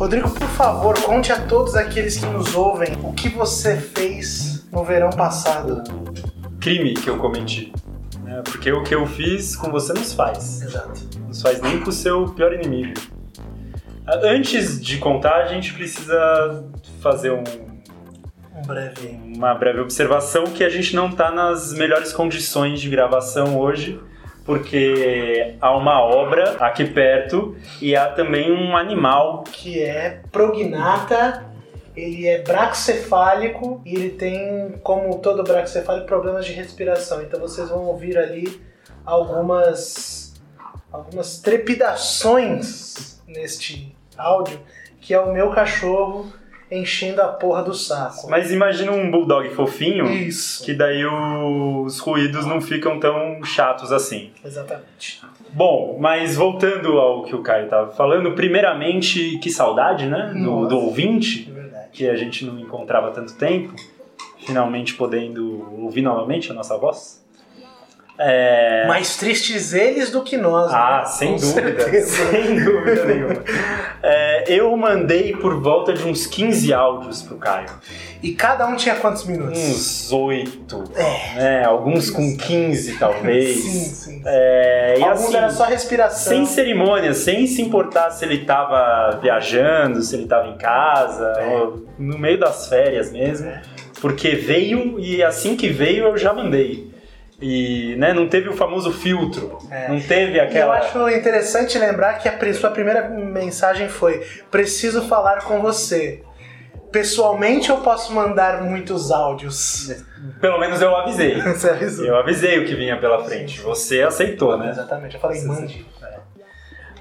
Rodrigo, por favor, conte a todos aqueles que nos ouvem o que você fez no verão passado. Crime que eu cometi. né? Porque o que eu fiz com você não se faz. Exato. Não se faz nem com o seu pior inimigo. Antes de contar, a gente precisa fazer um- Um breve. uma breve observação que a gente não está nas melhores condições de gravação hoje, porque há uma obra aqui perto e há também um animal. Que é prognata, ele é braxcefálico e ele tem, como todo braxcefálico, problemas de respiração. Então vocês vão ouvir ali algumas, algumas trepidações neste áudio, que é o meu cachorro enchendo a porra do saco. Mas imagina um bulldog fofinho, Isso. que daí os ruídos não ficam tão chatos assim. Exatamente. Bom, mas voltando ao que o Caio estava falando, primeiramente, que saudade, né? Do, do ouvinte, É verdade. que a gente não encontrava tanto tempo, finalmente podendo ouvir novamente a nossa voz. É... Mais tristes eles do que nós. Ah, né? sem Com dúvida, certeza. sem dúvida nenhuma. É, eu mandei por volta de uns 15 áudios pro Caio. E cada um tinha quantos minutos? Uns 8, É. né? Alguns com 15, talvez. Sim, sim. É, e Alguns assim, era só respiração. sem cerimônia, sem se importar se ele tava viajando, se ele tava em casa, É. no meio das férias mesmo. É. Porque veio e assim que veio eu já mandei. E né, não teve o famoso filtro, É. não teve E eu aquela. acho interessante lembrar que a sua primeira mensagem foi: preciso falar com você. Pessoalmente, eu posso mandar muitos áudios. Pelo menos eu avisei. Você avisou? Eu avisei o que vinha pela frente. Você aceitou, né? Exatamente. Eu falei, Você- mande.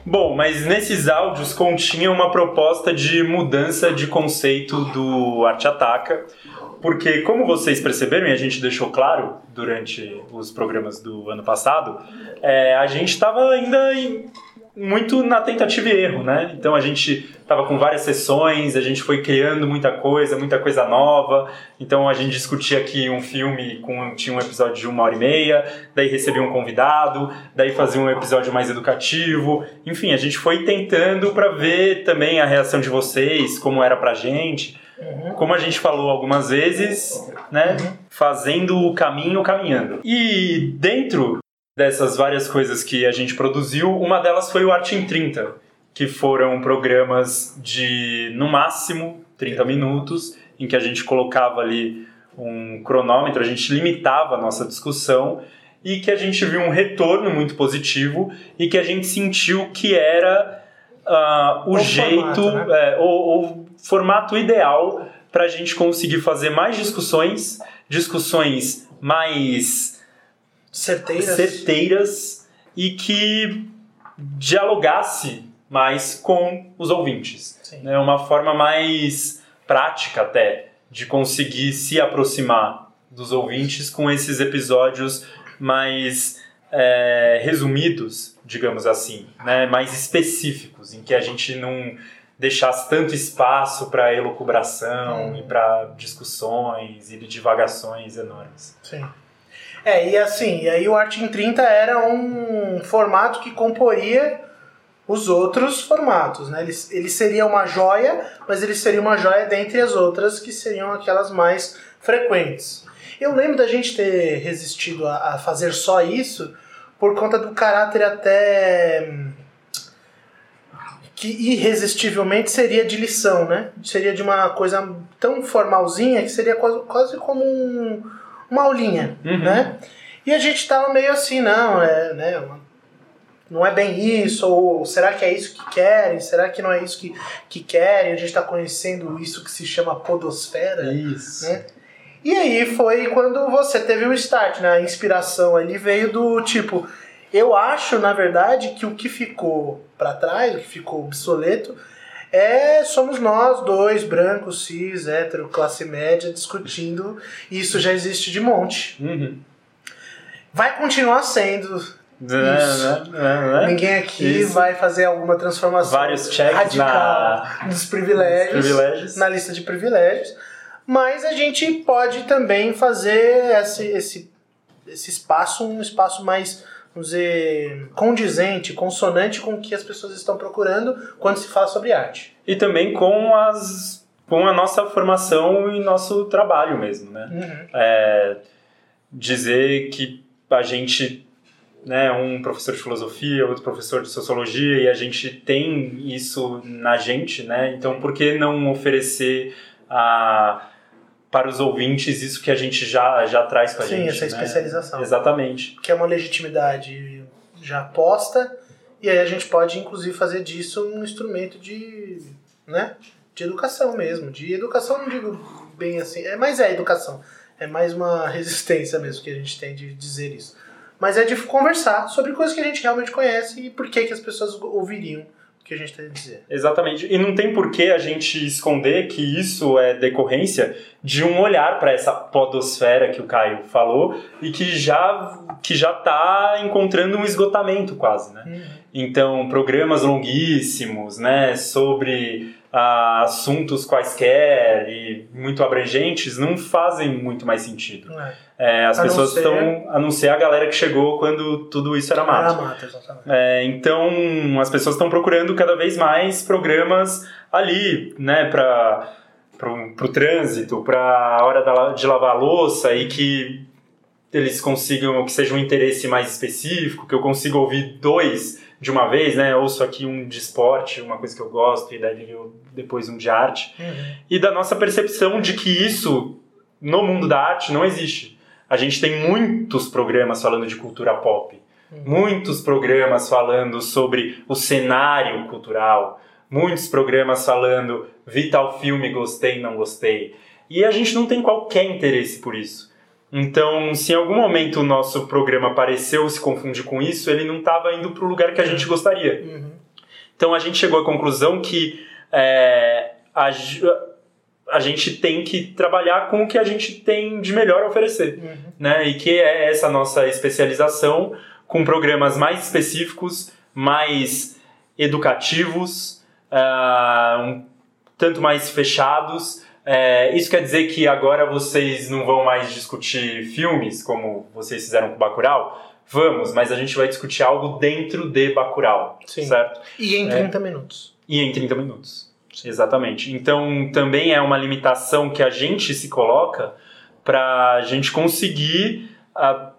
Bom, mas nesses áudios continha uma proposta de mudança de conceito do Arte Ataca, porque como vocês perceberam e a gente deixou claro durante os programas do ano passado, é, a gente estava ainda em- muito na tentativa e erro, né? Então a gente estava com várias sessões, a gente foi criando muita coisa, muita coisa nova. Então a gente discutia aqui um filme com tinha um episódio de uma hora e meia, daí recebia um convidado, daí fazia um episódio mais educativo. Enfim, a gente foi tentando para ver também a reação de vocês, como era pra gente. Uhum. Como a gente falou algumas vezes, né? Fazendo o caminho caminhando. E dentro dessas várias coisas que a gente produziu, uma delas foi o Arte em 30, que foram programas de, no máximo, 30 minutos, em que a gente colocava ali um cronômetro, a gente limitava a nossa discussão e que a gente viu um retorno muito positivo e que a gente sentiu que era ah, o, jeito, formato, né? é, o, o formato ideal para a gente conseguir fazer mais discussões, discussões mais Certeiras. certeiras e que dialogasse mais com os ouvintes. Sim. É uma forma mais prática até de conseguir se aproximar dos ouvintes com esses episódios mais é, resumidos, digamos assim, né? mais específicos, em que a gente não deixasse tanto espaço para elucubração Hum. e para discussões e divagações enormes. Sim. É, e assim, e aí o Arte em 30 era um formato que comporia os outros formatos, né? Ele, ele seria uma joia, mas ele seria uma joia dentre as outras que seriam aquelas mais frequentes. Eu lembro da gente ter resistido a, a fazer só isso por conta do caráter até hum, que irresistivelmente seria de lição, né? Seria de uma coisa tão formalzinha que seria quase, quase como um, uma aulinha, Uhum. né? E a gente tava meio assim, não, é, né, não é bem isso, ou será que é isso que querem? Será que não é isso que, que querem? A gente tá conhecendo isso que se chama podosfera, Isso. né? E aí foi quando você teve o start, né? A inspiração ali veio do tipo, eu acho, na verdade, que o que ficou pra trás, o que ficou obsoleto, é somos nós dois, brancos, cis, hétero, classe média, discutindo. E isso já existe de monte. Uhum. Vai continuar sendo. Né, né, né, né? Ninguém aqui Isso. vai fazer alguma transformação Vários checks radical na- dos privilégios, Nos privilégios. na lista de privilégios. Mas a gente pode também fazer esse, esse, esse espaço um espaço mais, vamos dizer, condizente, consonante com o que as pessoas estão procurando quando se fala sobre arte. e também com as com a nossa formação e nosso trabalho mesmo, né? Uhum. É, dizer que a gente, né, um professor de filosofia, outro professor de sociologia, e a gente tem isso na gente, né? Então, por que não oferecer a, para os ouvintes isso que a gente já, já traz com a Sim, gente? essa né? especialização. Exatamente. Que é uma legitimidade já posta, e aí a gente pode, inclusive, fazer disso um instrumento de, né, de educação mesmo. De educação, não digo bem assim, é, mas é educação. É mais uma resistência mesmo que a gente tem de dizer isso. Mas é de conversar sobre coisas que a gente realmente conhece e por que, que as pessoas ouviriam que a gente tem a dizer. Exatamente. E não tem por que a gente esconder que isso é decorrência de um olhar para essa podosfera que o Caio falou e que já que já está encontrando um esgotamento quase, né? Uhum. Então, programas longuíssimos, né, sobre ah, assuntos quaisquer e muito abrangentes não fazem muito mais sentido. É. É, as A pessoas ser- estão a não ser a galera que chegou quando tudo isso era mato. Era exatamente. É, então, as pessoas estão procurando cada vez mais programas ali, né, para o trânsito, para a hora da- de lavar a louça e que eles consigam, que seja um interesse mais específico, que eu consiga ouvir dois de uma vez, né, ouço aqui um de esporte, uma coisa que eu gosto, e daí eu, depois um de arte Uhum. e da nossa percepção de que isso no mundo da arte não existe. A gente tem muitos programas falando de cultura pop, muitos programas falando sobre o cenário cultural, muitos programas falando vi tal filme, gostei, não gostei. E a gente não tem qualquer interesse por isso. Então, se em algum momento o nosso programa pareceu se confundir com isso, ele não estava indo para o lugar que a gente gostaria. Uhum. Então a gente chegou à conclusão que é, a, a gente tem que trabalhar com o que a gente tem de melhor a oferecer, Uhum. né? E que é essa nossa especialização com programas mais específicos, mais educativos, ah, um tanto mais fechados. É, isso quer dizer que agora vocês não vão mais discutir filmes como vocês fizeram com Bacurau? Vamos, mas a gente vai discutir algo dentro de Bacurau, Sim. certo? E em É. 30 minutos. E em 30 minutos. Exatamente. Então também é uma limitação que a gente se coloca para a gente conseguir ah,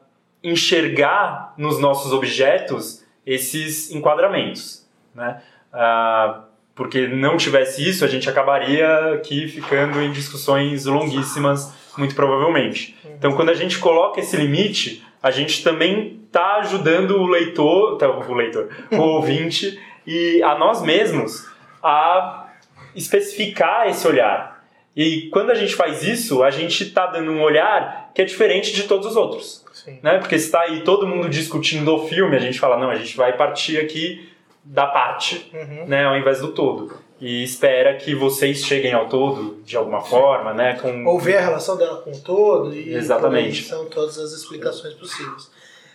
enxergar nos nossos objetos esses enquadramentos, né? Ah, porque não tivesse isso, a gente acabaria aqui ficando em discussões longuíssimas, muito provavelmente. Então, quando a gente coloca esse limite, a gente também está ajudando o leitor, tá, o leitor, o ouvinte e a nós mesmos a especificar esse olhar. E quando a gente faz isso, a gente está dando um olhar que é diferente de todos os outros. Sim. Né? Porque está aí todo mundo discutindo o filme, a gente fala, não, a gente vai partir aqui da parte Uhum. né, ao invés do todo. E espera que vocês cheguem ao todo de alguma forma, né? Com... Ou ver a relação dela com o todo e Exatamente. São todas as explicações possíveis.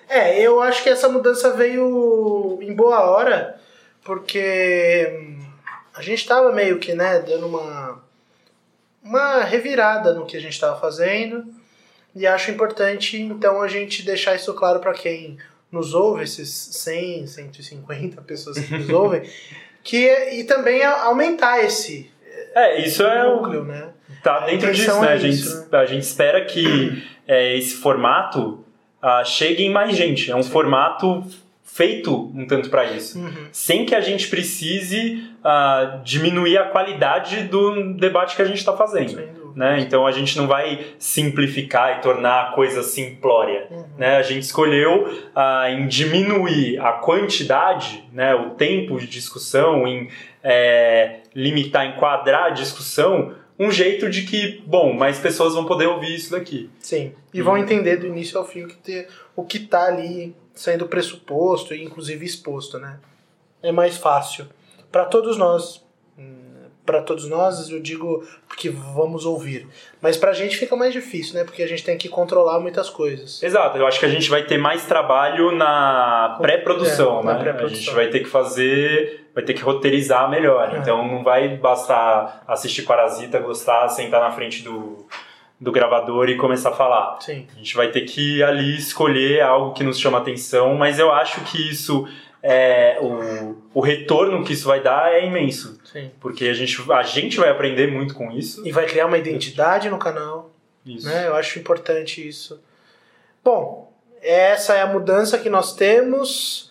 É, eu acho que essa mudança veio em boa hora, porque hum, a gente estava meio que, né, dando uma uma revirada no que a gente estava fazendo e acho importante então a gente deixar isso claro para quem nos ouve, esses 100, 150 pessoas que nos ouvem, que e também aumentar esse É, isso é o núcleo, né? Tá dentro disso, né? é a, gente, isso, a gente espera que é, esse formato ah, chegue em mais gente. É um formato feito um tanto para isso. Uhum. Sem que a gente precise ah, diminuir a qualidade do debate que a gente está fazendo. Né? Então a gente não vai simplificar e tornar a coisa simplória. Uhum. Né? A gente escolheu ah, em diminuir a quantidade, né, o tempo de discussão, em é, limitar, enquadrar a discussão, um jeito de que, bom, mais pessoas vão poder ouvir isso daqui. Sim. E Uhum. vão entender do início ao fim o que, te, o que tá ali sendo pressuposto e inclusive exposto, né? É mais fácil para todos nós. Para todos nós, eu digo porque vamos ouvir. Mas pra gente fica mais difícil, né? Porque a gente tem que controlar muitas coisas. Exato, eu acho que a gente vai ter mais trabalho na pré-produção, É, na né? pré-produção. A gente vai ter que fazer, vai ter que roteirizar melhor. É. Então não vai bastar assistir Parasita, gostar, sentar na frente do, do gravador e começar a falar. Sim. A gente vai ter que ali escolher algo que nos chama atenção, mas eu acho que isso é, o, o retorno que isso vai dar é imenso. Sim. Porque a gente, a gente vai aprender muito com isso. E vai criar uma identidade no canal. Isso. Né? Eu acho importante isso. Bom, essa é a mudança que nós temos.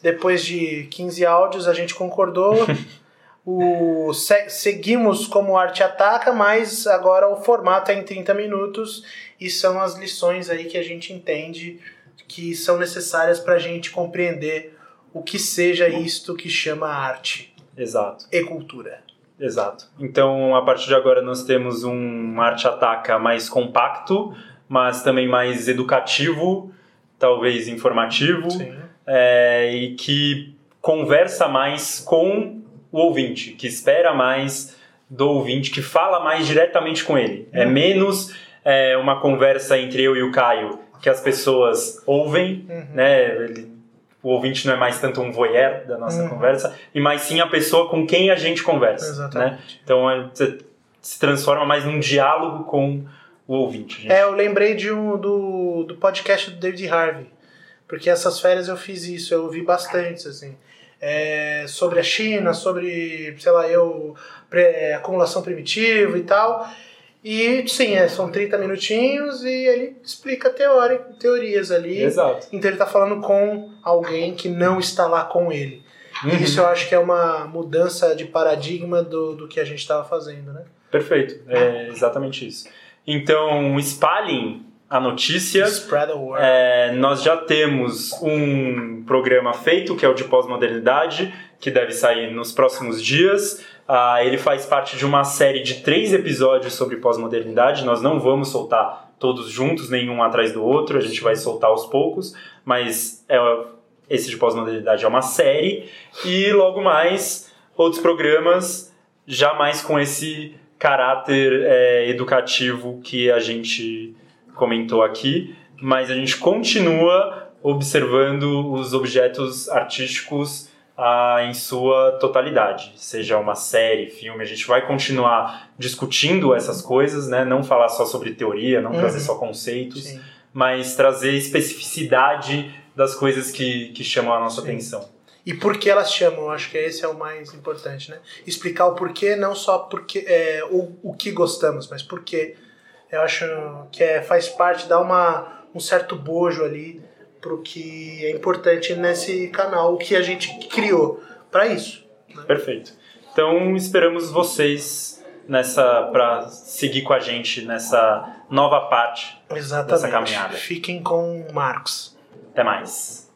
Depois de 15 áudios, a gente concordou. o, se- seguimos como Arte Ataca, mas agora o formato é em 30 minutos e são as lições aí que a gente entende que são necessárias para a gente compreender o que seja isto que chama arte Exato. e cultura. Exato. Então, a partir de agora, nós temos um Arte Ataca mais compacto, mas também mais educativo, talvez informativo, Sim. é, e que conversa mais com o ouvinte, que espera mais do ouvinte, que fala mais diretamente com ele. É Uhum. menos é, uma conversa entre eu e o Caio, que as pessoas ouvem, Uhum. né? Ele- o ouvinte não é mais tanto um voyeur da nossa Uhum. conversa, e mais sim a pessoa com quem a gente conversa. Né? Então é, você se transforma mais num diálogo com o ouvinte. gente. É, eu lembrei de um, do, do podcast do David Harvey. Porque essas férias eu fiz isso, eu ouvi bastante, assim. É, sobre a China, sobre, sei lá, eu, pre- acumulação primitiva e tal. E sim, é, são 30 minutinhos e ele explica teori, teorias ali. Exato. Então ele tá falando com alguém que não está lá com ele. Uhum. Isso eu acho que é uma mudança de paradigma do, do que a gente estava fazendo, né? Perfeito. É exatamente isso. Então, espalhem a notícia. Spread the word. É, nós já temos um programa feito, que é o de pós-modernidade, que deve sair nos próximos dias. Ah, ele faz parte de uma série de três episódios sobre pós-modernidade. Nós não vamos soltar todos juntos, nenhum atrás do outro, a gente vai soltar aos poucos, mas é, esse de pós-modernidade é uma série. E logo mais, outros programas, já mais com esse caráter é, educativo que a gente comentou aqui, mas a gente continua observando os objetos artísticos ah, em sua totalidade, seja uma série, filme, a gente vai continuar discutindo essas coisas, né? não falar só sobre teoria, não Uhum. trazer só conceitos, Sim. mas trazer especificidade das coisas que, que chamam a nossa Sim. atenção. E por que elas chamam, acho que esse é o mais importante, né? Explicar o porquê, não só porque é, o, o que gostamos, mas por quê. Eu acho que é, faz parte, dá uma, um certo bojo ali pro que é importante nesse canal, o que a gente criou para isso. Perfeito. Então esperamos vocês nessa para seguir com a gente nessa nova parte. Exatamente. caminhada. Fiquem com Marx. Até mais.